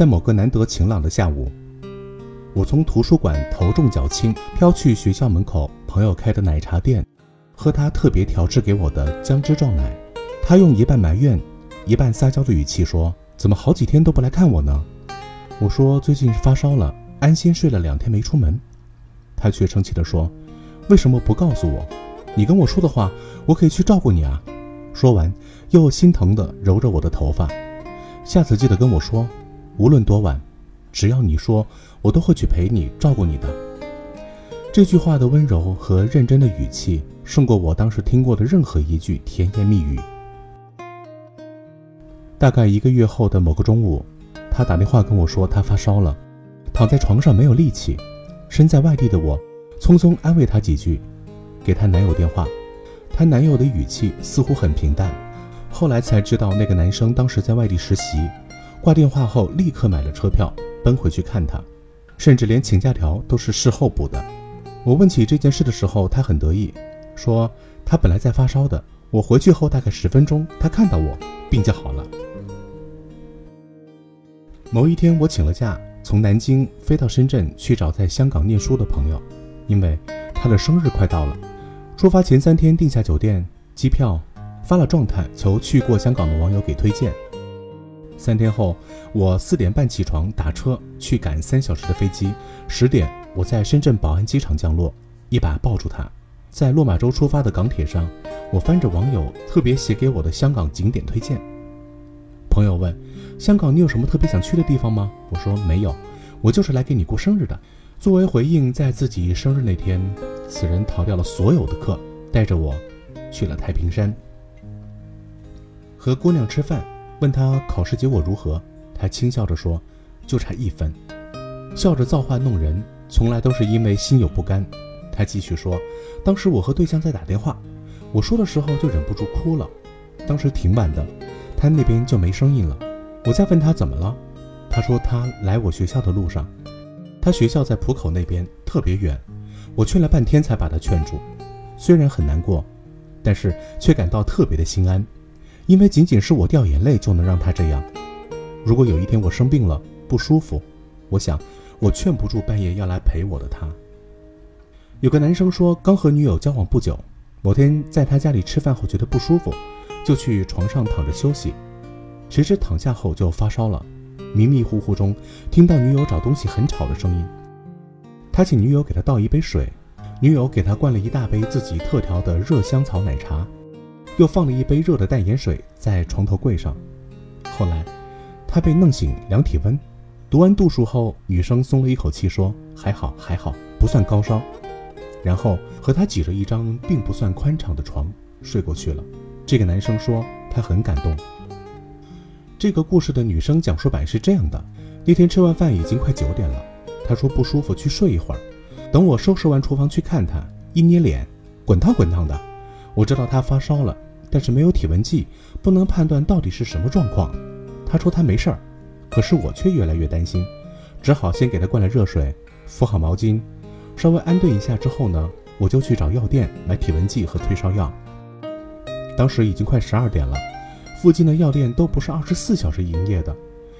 在某个难得晴朗的下午，我从图书馆头重脚轻飘去学校门口朋友开的奶茶店，喝他特别调制给我的姜汁撞奶。他用一半埋怨、一半撒娇的语气说：“怎么好几天都不来看我呢？”我说：“最近发烧了，安心睡了两天没出门。”他却生气地说：“为什么不告诉我？你跟我说的话，我可以去照顾你啊。”说完，又心疼地揉着我的头发。下次记得跟我说。无论多晚，只要你说，我都会去陪你、照顾你的。这句话的温柔和认真的语气，胜过我当时听过的任何一句甜言蜜语。大概一个月后的某个中午，她打电话跟我说她发烧了，躺在床上没有力气。身在外地的我，匆匆安慰她几句，给她男友电话。她男友的语气似乎很平淡。后来才知道，那个男生当时在外地实习。挂电话后，立刻买了车票，奔回去看他，甚至连请假条都是事后补的。我问起这件事的时候，他很得意，说他本来在发烧的，我回去后大概十分钟，他看到我，病就好了。某一天，我请了假，从南京飞到深圳去找在香港念书的朋友，因为他的生日快到了。出发前三天订下酒店、机票，发了状态求去过香港的网友给推荐。三天后，我四点半起床打车去赶三小时的飞机。十点，我在深圳宝安机场降落，一把抱住他。在落马洲出发的港铁上，我翻着网友特别写给我的香港景点推荐。朋友问：“香港你有什么特别想去的地方吗？”我说：“没有，我就是来给你过生日的。”作为回应，在自己生日那天，此人逃掉了所有的课，带着我去了太平山，和姑娘吃饭。问他考试结果如何，他轻笑着说：“就差一分。”笑着造化弄人，从来都是因为心有不甘。他继续说：“当时我和对象在打电话，我说的时候就忍不住哭了。当时挺晚的，他那边就没声音了。我再问他怎么了，他说他来我学校的路上，他学校在浦口那边，特别远。我劝了半天才把他劝住。虽然很难过，但是却感到特别的心安。”因为仅仅是我掉眼泪就能让他这样。如果有一天我生病了不舒服，我想我劝不住半夜要来陪我的他。有个男生说，刚和女友交往不久，某天在他家里吃饭后觉得不舒服，就去床上躺着休息，谁知躺下后就发烧了，迷迷糊糊中听到女友找东西很吵的声音。他请女友给他倒一杯水，女友给他灌了一大杯自己特调的热香草奶茶。又放了一杯热的淡盐水在床头柜上。后来，他被弄醒量体温，读完度数后，女生松了一口气说：“还好，还好，不算高烧。”然后和他挤着一张并不算宽敞的床睡过去了。这个男生说他很感动。这个故事的女生讲述版是这样的：那天吃完饭已经快九点了，他说不舒服去睡一会儿，等我收拾完厨房去看他，一捏脸，滚烫滚烫的。我知道他发烧了。但是没有体温计，不能判断到底是什么状况。他说他没事儿，可是我却越来越担心，只好先给他灌了热水，敷好毛巾，稍微安顿一下之后呢，我就去找药店买体温计和退烧药。当时已经快十二点了，附近的药店都不是二十四小时营业的，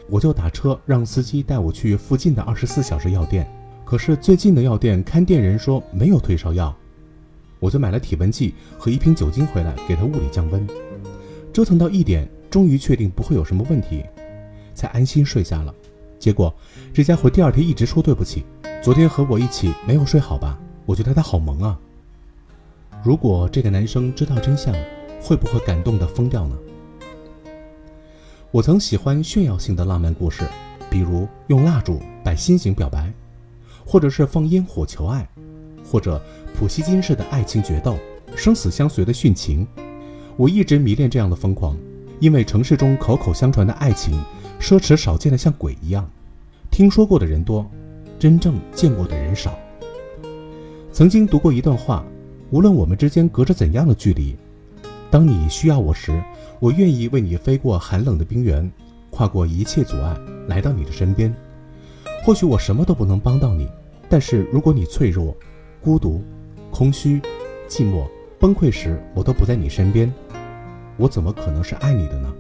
我就打车让司机带我去附近的二十四小时药店。可是最近的药店看店人说没有退烧药。我就买了体温计和一瓶酒精回来，给他物理降温。折腾到一点，终于确定不会有什么问题，才安心睡下了。结果这家伙第二天一直说对不起，昨天和我一起没有睡好吧？我觉得他好萌啊。如果这个男生知道真相，会不会感动的疯掉呢？我曾喜欢炫耀性的浪漫故事，比如用蜡烛摆心形表白，或者是放烟火求爱。或者普希金式的爱情决斗，生死相随的殉情，我一直迷恋这样的疯狂，因为城市中口口相传的爱情，奢侈少见的像鬼一样，听说过的人多，真正见过的人少。曾经读过一段话，无论我们之间隔着怎样的距离，当你需要我时，我愿意为你飞过寒冷的冰原，跨过一切阻碍，来到你的身边。或许我什么都不能帮到你，但是如果你脆弱，孤独、空虚、寂寞、崩溃时，我都不在你身边，我怎么可能是爱你的呢？